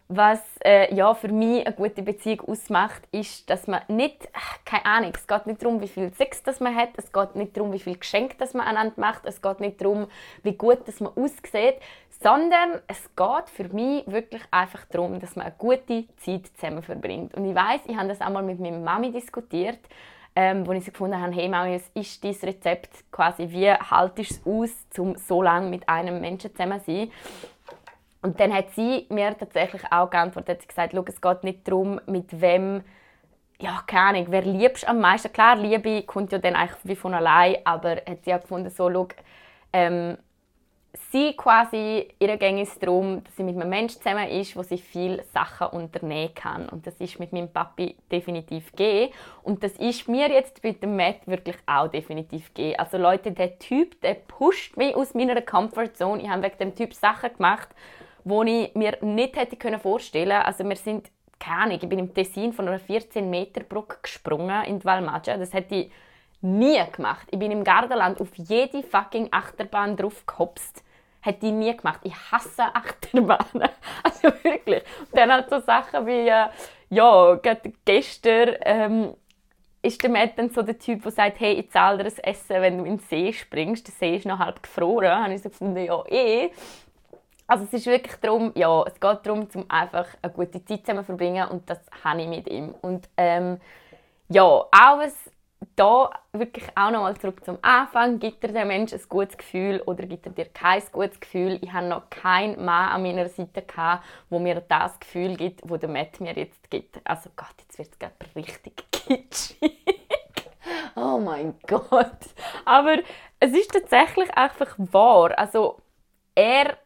was äh, ja, für mich eine gute Beziehung ausmacht, ist, dass man nicht, keine Ahnung, es geht nicht darum, wie viel Sex das man hat, es geht nicht darum, wie viel Geschenke das man einander macht, es geht nicht darum, wie gut das man aussieht, sondern es geht für mich wirklich einfach darum, dass man eine gute Zeit zusammen verbringt. Und ich weiß, ich habe das einmal mit meiner Mami diskutiert, ähm, wo ich sie gefunden habe, hey Mami, was ist dein Rezept quasi, wie haltest du es aus, um so lange mit einem Menschen zusammen zu sein? Und dann hat sie mir tatsächlich auch geantwortet, sie gesagt, es geht nicht darum, mit wem, ja, keine Ahnung, wer liebst am meisten. Klar, Liebe kommt ja dann eigentlich wie von allein, aber hat sie auch gefunden, so, schau, ähm, sie quasi, ihr ging es darum, dass sie mit einem Menschen zusammen ist, wo sie viele Sachen unternehmen kann. Und das ist mit meinem Papi definitiv gegeben. Und das ist mir jetzt mit dem Matt wirklich auch definitiv gegeben. Also Leute, der Typ, der pusht mich aus meiner Comfortzone. Ich habe wegen dem Typ Sachen gemacht, wo ich mir nicht hätte vorstellen können. Also wir sind, keine Ahnung, ich bin im Tessin von einer 14 Meter Brücke gesprungen in die Valmaggia. Das hätte ich nie gemacht. Ich bin im Gardaland auf jede fucking Achterbahn drauf gehopst. Hätte ich nie gemacht. Ich hasse Achterbahnen. Also wirklich. Und dann halt so Sachen wie, äh, ja, gestern ähm, ist der Matt dann so der Typ, der sagt, hey, ich zahle dir das Essen, wenn du in den See springst. Der See ist noch halb gefroren. Dann habe ich so gefunden, ja, eh. Also es ist wirklich darum, ja, es geht darum, zum einfach eine gute Zeit zusammen verbringen und das habe ich mit ihm. Und ähm, ja, auch was da wirklich auch nochmal zurück zum Anfang. Gibt dir der Mensch ein gutes Gefühl oder gibt er dir kein gutes Gefühl? Ich habe noch keinen Mann an meiner Seite gehabt, wo mir das Gefühl gibt, wo der Matt mir jetzt gibt. Also Gott, jetzt wird es gerade richtig kitschig. oh mein Gott. Aber es ist tatsächlich einfach wahr. Also er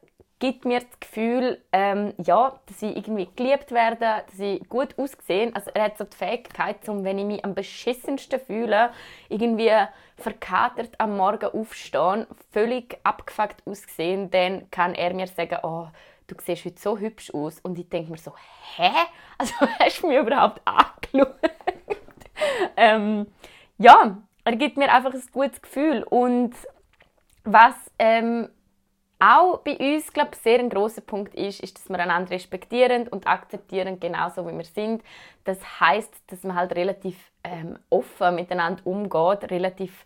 gibt mir das Gefühl, ähm, ja, dass ich irgendwie geliebt werde, dass ich gut aussehe. Also er hat so die Fähigkeit, um, wenn ich mich am beschissensten fühle, irgendwie verkatert am Morgen aufstehen, völlig abgefuckt aussehen, dann kann er mir sagen, oh, du siehst heute so hübsch aus. Und ich denke mir so, hä? Also hast du mich überhaupt angeschaut? ähm, ja, er gibt mir einfach ein gutes Gefühl. Und was ähm, auch bei uns, glaube ich, sehr ein großer Punkt ist, ist, dass wir einander respektieren und akzeptieren, genauso wie wir sind. Das heißt, dass man halt relativ ähm, offen miteinander umgeht, relativ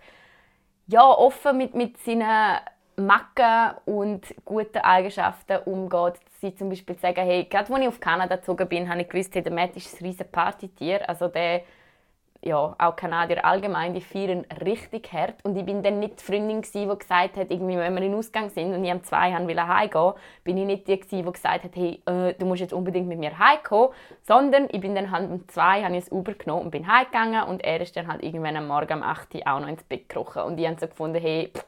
ja, offen mit, mit seinen Macken und guten Eigenschaften umgeht. Sie zum Beispiel sagen, hey, gerade als ich auf Kanada gezogen bin, habe ich gewusst, hey, der Matt ist ein riesen Partytier. Also der ja, auch Kanadier allgemein, die feiern richtig hart. Und ich bin dann nicht die Freundin, die gesagt hat, irgendwie, wenn wir in Ausgang sind und ich um zwei wollte heimgehen, bin ich nicht die, die gesagt hat, hey, äh, du musst jetzt unbedingt mit mir heimkommen, sondern ich bin dann halt um zwei habe ich ein Uber genommen und bin heimgegangen und er ist dann halt irgendwann am Morgen um 8 Uhr auch noch ins Bett gekrochen. Und ich habe so gefunden, hey, pff,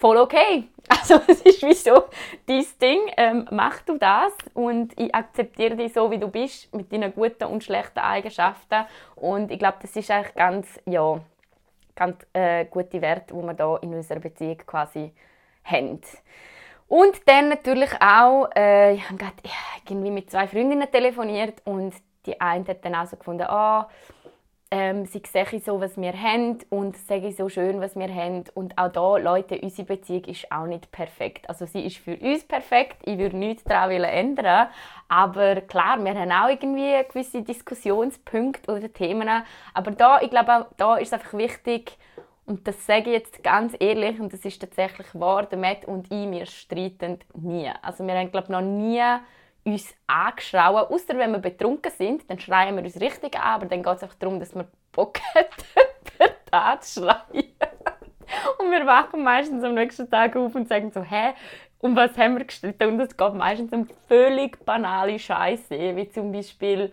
voll okay. Also es ist wie so dein Ding, ähm, mach du das und ich akzeptiere dich so, wie du bist, mit deinen guten und schlechten Eigenschaften und ich glaube, das ist eigentlich ganz, ja, ganz äh, gute Werte, die wir da in unserer Beziehung quasi haben. Und dann natürlich auch, äh, ich habe gerade irgendwie mit zwei Freundinnen telefoniert und die eine hat dann auch so gefunden, oh, ähm, sie sehen so, was wir haben und sage so schön, was wir haben. Und auch da, Leute, unsere Beziehung ist auch nicht perfekt. Also sie ist für uns perfekt, ich würde nichts daran ändern. Aber klar, wir haben auch irgendwie gewisse Diskussionspunkte oder Themen. Aber da, ich glaube, da ist es einfach wichtig, und das sage ich jetzt ganz ehrlich, und das ist tatsächlich wahr, der Matt und ich, wir streiten nie. Also wir haben, glaube ich, noch nie uns angeschrauen. Außer wenn wir betrunken sind, dann schreien wir uns richtig an, aber dann geht es einfach darum, dass wir Bock haben, da zu schreien. Und wir wachen meistens am nächsten Tag auf und sagen so, hä, um was haben wir gestritten? Und es geht meistens um völlig banale Scheiße, wie zum Beispiel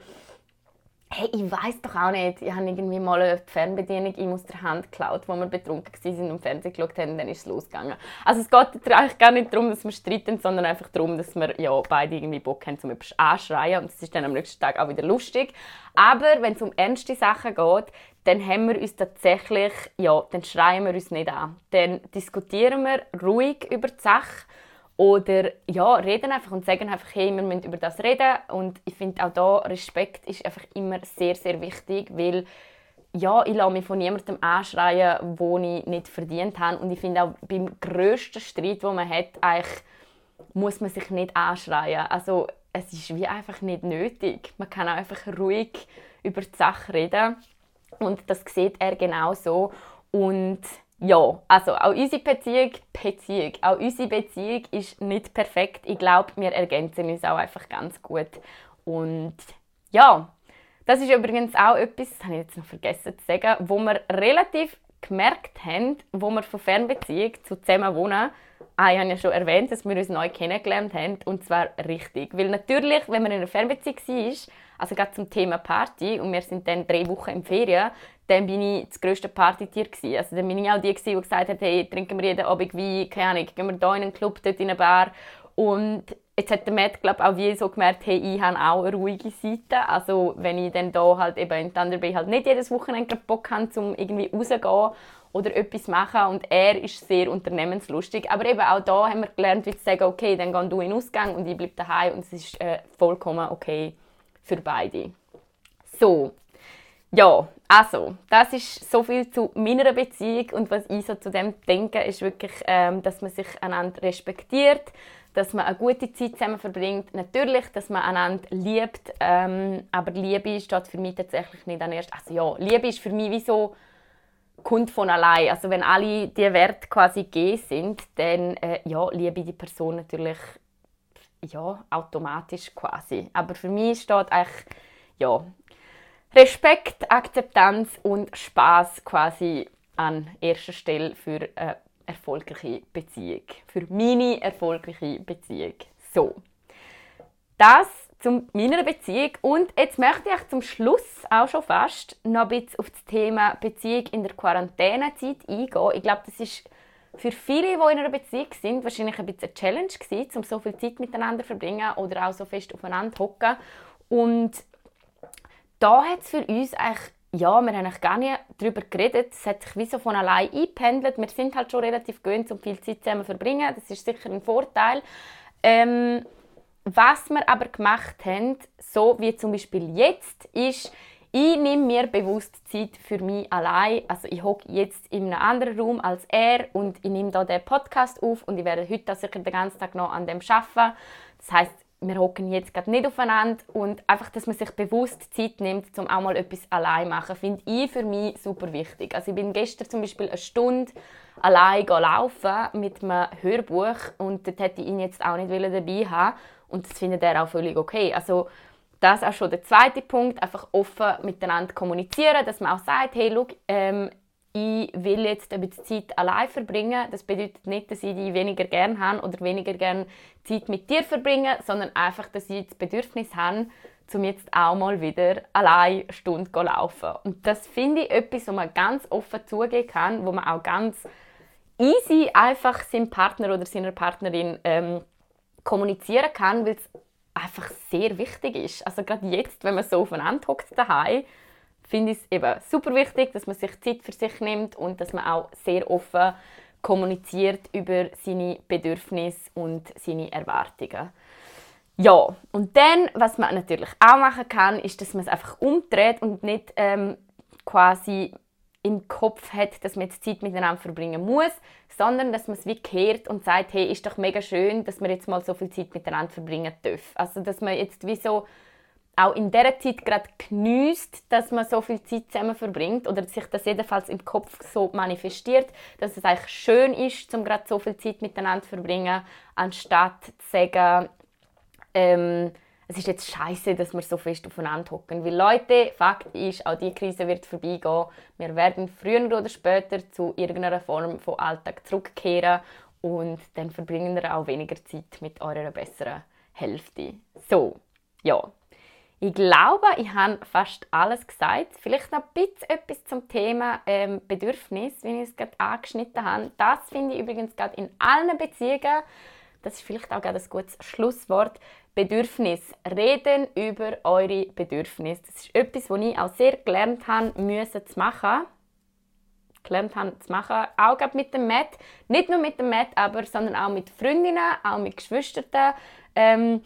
Hey, ich weiß doch auch nicht. Ich habe irgendwie mal eine Fernbedienung ihm aus der Hand geklaut, wo wir betrunken waren und Fernsehen geschaut haben, dann ist es losgegangen. Also es geht eigentlich gar nicht darum, dass wir streiten, sondern einfach darum, dass wir ja, beide irgendwie Bock haben, zum etwas anschreien und es ist dann am nächsten Tag auch wieder lustig. Aber wenn es um ernste Sachen geht, dann haben wir uns tatsächlich, ja, dann schreien wir uns nicht an. Dann diskutieren wir ruhig über die Sache oder ja, reden einfach und sagen einfach, hey, wir müssen über das reden. Und ich finde auch da, Respekt ist einfach immer sehr, sehr wichtig, weil ja, ich lasse mich von niemandem anschreien, wo ich nicht verdient habe. Und ich finde auch beim grössten Streit, den man hat, muss man sich nicht anschreien. Also es ist wie einfach nicht nötig. Man kann auch einfach ruhig über die Sache reden. Und das sieht er genauso. Und ja, also auch unsere Beziehung, Beziehung, auch unsere Beziehung ist nicht perfekt. Ich glaube, wir ergänzen uns auch einfach ganz gut. Und ja, das ist übrigens auch etwas, das habe ich jetzt noch vergessen zu sagen, wo wir relativ gemerkt haben, wo wir von Fernbeziehung zu zusammen wohnen, ah, ich habe ja schon erwähnt, dass wir uns neu kennengelernt haben, und zwar richtig. Weil natürlich, wenn man in einer Fernbeziehung war, also gerade zum Thema Party, und wir sind dann drei Wochen in Ferien, dann bin ich das grösste Partytier gewesen. Also dann bin ich auch die, die gesagt hat, hey, trinken wir jeden Abend Wein, keine Ahnung, gehen wir hier in einen Club, dort in eine Bar. Und jetzt hat der Matt, glaube auch wie so gemerkt, hey, ich habe auch eine ruhige Seite. Also wenn ich dann da halt eben in Thunder Bay halt nicht jedes Wochenende Bock habe, um irgendwie rauszugehen oder etwas machen und er ist sehr unternehmenslustig. Aber eben auch da haben wir gelernt, wie zu sagen, okay, dann geh du in den Ausgang und ich bleibe daheim und es ist äh, vollkommen okay für beide. So, ja, also, das ist so viel zu meiner Beziehung und was ich so zu dem denke, ist wirklich, ähm, dass man sich einander respektiert, dass man eine gute Zeit zusammen verbringt. Natürlich, dass man einander liebt, ähm, aber Liebe steht für mich tatsächlich nicht an erst. Also ja, Liebe ist für mich wie so kommt von allein. Also wenn alle die Werte quasi gegeben sind, dann äh, ja, liebe die Person natürlich ja, automatisch quasi. Aber für mich steht eigentlich ja, Respekt, Akzeptanz und Spaß quasi an erster Stelle für eine erfolgreiche Beziehung. Für meine erfolgreiche Beziehung. So. Das zu meiner Beziehung. Und jetzt möchte ich zum Schluss auch schon fast noch ein bisschen auf das Thema Beziehung in der Quarantänezeit eingehen. Ich glaube, das ist für viele, die in einer Beziehung sind, wahrscheinlich ein bisschen eine Challenge gewesen, um so viel Zeit miteinander zu verbringen oder auch so fest aufeinander zu hocken. Und da hat es für uns eigentlich, ja, wir haben eigentlich gar nicht darüber geredet, es hat sich wie so von allein eingependelt. Wir sind halt schon relativ gewöhnt, um viel Zeit zusammen zu verbringen, das ist sicher ein Vorteil. Ähm, was wir aber gemacht haben, so wie zum Beispiel jetzt, ist, ich nehme mir bewusst Zeit für mich allein. Also ich hocke jetzt in einem anderen Raum als er und ich nehme da den Podcast auf und ich werde heute sicher den ganzen Tag noch an dem arbeiten. Das heißt, wir hocken jetzt gerade nicht aufeinander und einfach, dass man sich bewusst Zeit nimmt, um auch mal etwas allein zu machen, finde ich für mich super wichtig. Also ich bin gestern zum Beispiel eine Stunde allein laufen mit einem Hörbuch und dort hätte ich ihn jetzt auch nicht dabei haben und das findet er auch völlig okay. Also das ist auch schon der zweite Punkt, einfach offen miteinander kommunizieren, dass man auch sagt, hey, schau, ähm, ich will jetzt ein bisschen Zeit allein verbringen. Das bedeutet nicht, dass ich die weniger gern habe oder weniger gern Zeit mit dir verbringen, sondern einfach, dass ich das Bedürfnis habe, um jetzt auch mal wieder allein eine Stunde zu laufen. Und das finde ich etwas, wo man ganz offen zugehen kann, wo man auch ganz easy einfach seinem Partner oder seiner Partnerin ähm, kommunizieren kann, weil es einfach sehr wichtig ist. Also gerade jetzt, wenn man so aufeinander hockt daheim, finde ich es eben super wichtig, dass man sich Zeit für sich nimmt und dass man auch sehr offen kommuniziert über seine Bedürfnisse und seine Erwartungen. Ja, und dann, was man natürlich auch machen kann, ist, dass man es einfach umdreht und nicht ähm, quasi im Kopf hat, dass man jetzt Zeit miteinander verbringen muss, sondern dass man es wie kehrt und sagt, hey, ist doch mega schön, dass wir jetzt mal so viel Zeit miteinander verbringen dürfen. Also, dass man jetzt wie so auch in dieser Zeit gerade genießt, dass man so viel Zeit zusammen verbringt oder sich das jedenfalls im Kopf so manifestiert, dass es eigentlich schön ist, um gerade so viel Zeit miteinander zu verbringen, anstatt zu sagen, ähm, es ist jetzt scheiße, dass wir so fest aufeinander hocken. Weil Leute, Fakt ist, auch die Krise wird vorbeigehen. Wir werden früher oder später zu irgendeiner Form von Alltag zurückkehren und dann verbringen wir auch weniger Zeit mit eurer besseren Hälfte. So, ja. Ich glaube, ich habe fast alles gesagt. Vielleicht noch ein bisschen etwas zum Thema ähm, Bedürfnis, wie ich es gerade angeschnitten habe. Das finde ich übrigens gerade in allen Beziehungen, das ist vielleicht auch ein gutes Schlusswort, Bedürfnis. Reden über eure Bedürfnisse. Das ist etwas, was ich auch sehr gelernt habe, müssen zu machen. Gelernt habe zu machen, auch mit dem Matt. Nicht nur mit dem Matt, aber, sondern auch mit Freundinnen, auch mit Geschwistern. Ähm,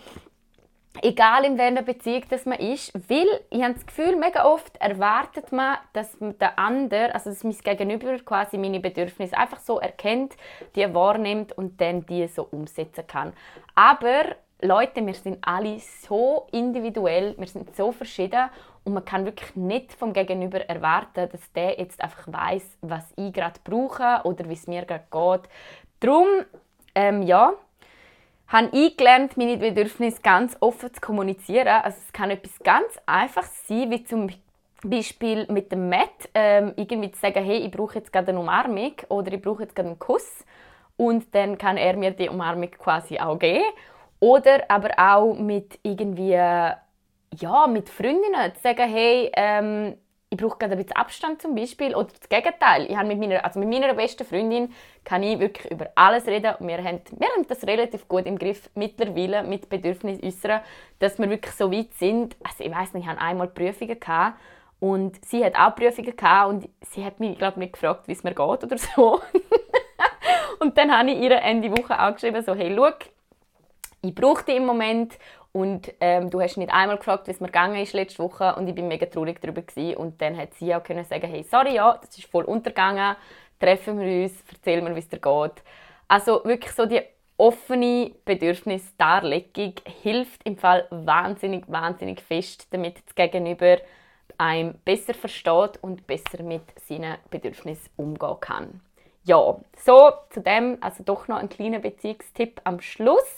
egal in welcher Beziehung das man ist, weil ich habe das Gefühl, mega oft erwartet man, dass der andere, also dass mein Gegenüber quasi meine Bedürfnisse einfach so erkennt, die wahrnimmt und dann die so umsetzen kann. Aber Leute, wir sind alle so individuell, wir sind so verschieden und man kann wirklich nicht vom Gegenüber erwarten, dass der jetzt einfach weiß, was ich gerade brauche oder wie es mir gerade geht. Darum, ähm, ja, habe ich gelernt, meine Bedürfnisse ganz offen zu kommunizieren. Also es kann etwas ganz Einfaches sein, wie zum Beispiel mit dem Matt, ähm, irgendwie zu sagen, hey, ich brauche jetzt gerade eine Umarmung oder ich brauche jetzt gerade einen Kuss und dann kann er mir die Umarmung quasi auch geben. Oder aber auch mit irgendwie, ja, mit Freundinnen zu sagen, hey, ähm, ich brauche gerade ein bisschen Abstand zum Beispiel. Oder das Gegenteil. Ich habe mit, meiner, also mit meiner besten Freundin kann ich wirklich über alles reden. Und wir haben, wir haben das relativ gut im Griff mittlerweile mit Bedürfnis äußern, dass wir wirklich so weit sind. Also ich weiß nicht, ich hatte einmal Prüfungen gehabt Und sie hat auch Prüfungen gehabt und sie hat mich, glaube nicht gefragt, wie es mir geht oder so. und dann habe ich ihr Ende Woche angeschrieben, so, hey, schau, ich brauche dich im Moment und ähm, du hast nicht einmal gefragt, wie es mir gegangen ist letzte Woche und ich bin mega traurig darüber gewesen. und dann hat sie auch können sagen, hey, sorry, ja, das ist voll untergegangen, treffen wir uns, erzähl mir, wie es dir geht. Also wirklich so die offene Bedürfnisdarlegung hilft im Fall wahnsinnig, wahnsinnig fest, damit das Gegenüber einem besser versteht und besser mit seinen Bedürfnissen umgehen kann. Ja, so zu dem, also doch noch ein kleiner Beziehungstipp am Schluss.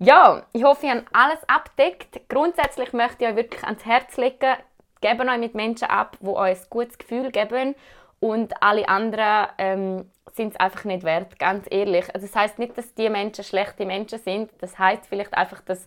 Ja, ich hoffe, ihr habt alles abdeckt. Grundsätzlich möchte ich euch wirklich ans Herz legen, gebt euch mit Menschen ab, die euch ein gutes Gefühl geben und alle anderen ähm, sind es einfach nicht wert, ganz ehrlich. Also das heißt nicht, dass die Menschen schlechte Menschen sind. Das heißt vielleicht einfach, dass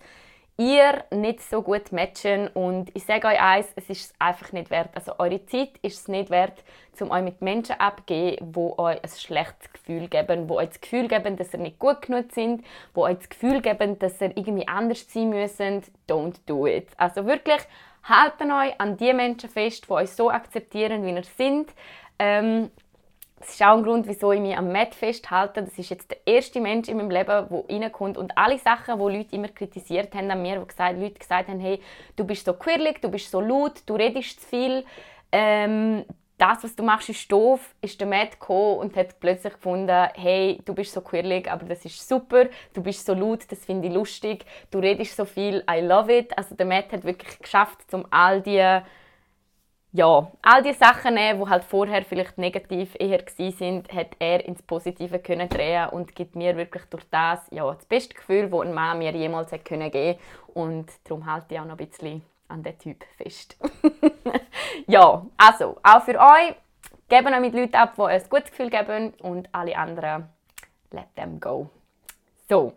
ihr nicht so gut matchen und ich sage euch eins, es ist einfach nicht wert. Also eure Zeit ist es nicht wert, um euch mit Menschen abzugeben, die euch ein schlechtes Gefühl geben, die euch das Gefühl geben, dass ihr nicht gut genug sind, die euch das Gefühl geben, dass ihr irgendwie anders sein müssen. Don't do it. Also wirklich, haltet euch an die Menschen fest, die euch so akzeptieren, wie ihr seid. Ähm, das ist auch ein Grund, wieso ich mich am Matt festhalte. Das ist jetzt der erste Mensch in meinem Leben, der reinkommt. Und alle Sachen, die Leute immer kritisiert haben an mir, wo gesagt, Leute gesagt haben, hey, du bist so quirlig, du bist so laut, du redest zu viel, ähm, das, was du machst, ist doof, ist der Matt gekommen und hat plötzlich gefunden, hey, du bist so quirlig, aber das ist super, du bist so laut, das finde ich lustig, du redest so viel, I love it. Also der Matt hat wirklich geschafft, um all diese ja, all die Sachen, die halt vorher vielleicht negativ eher sind, hat er ins Positive können drehen und gibt mir wirklich durch das ja, das beste Gefühl, das ein Mann mir jemals hat können geben und darum halte ich auch noch ein bisschen an den Typ fest. ja, also, auch für euch, gebt euch mit Leuten ab, die euch ein gutes Gefühl geben und alle anderen, let them go. So,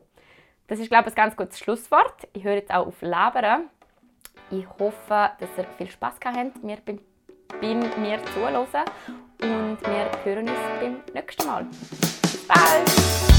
das ist, glaube ich, ein ganz gutes Schlusswort. Ich höre jetzt auch auf Labern. Ich hoffe, dass ihr viel Spaß gehabt habt mir beim, beim mir zuhören und wir hören uns beim nächsten Mal. Bis bald!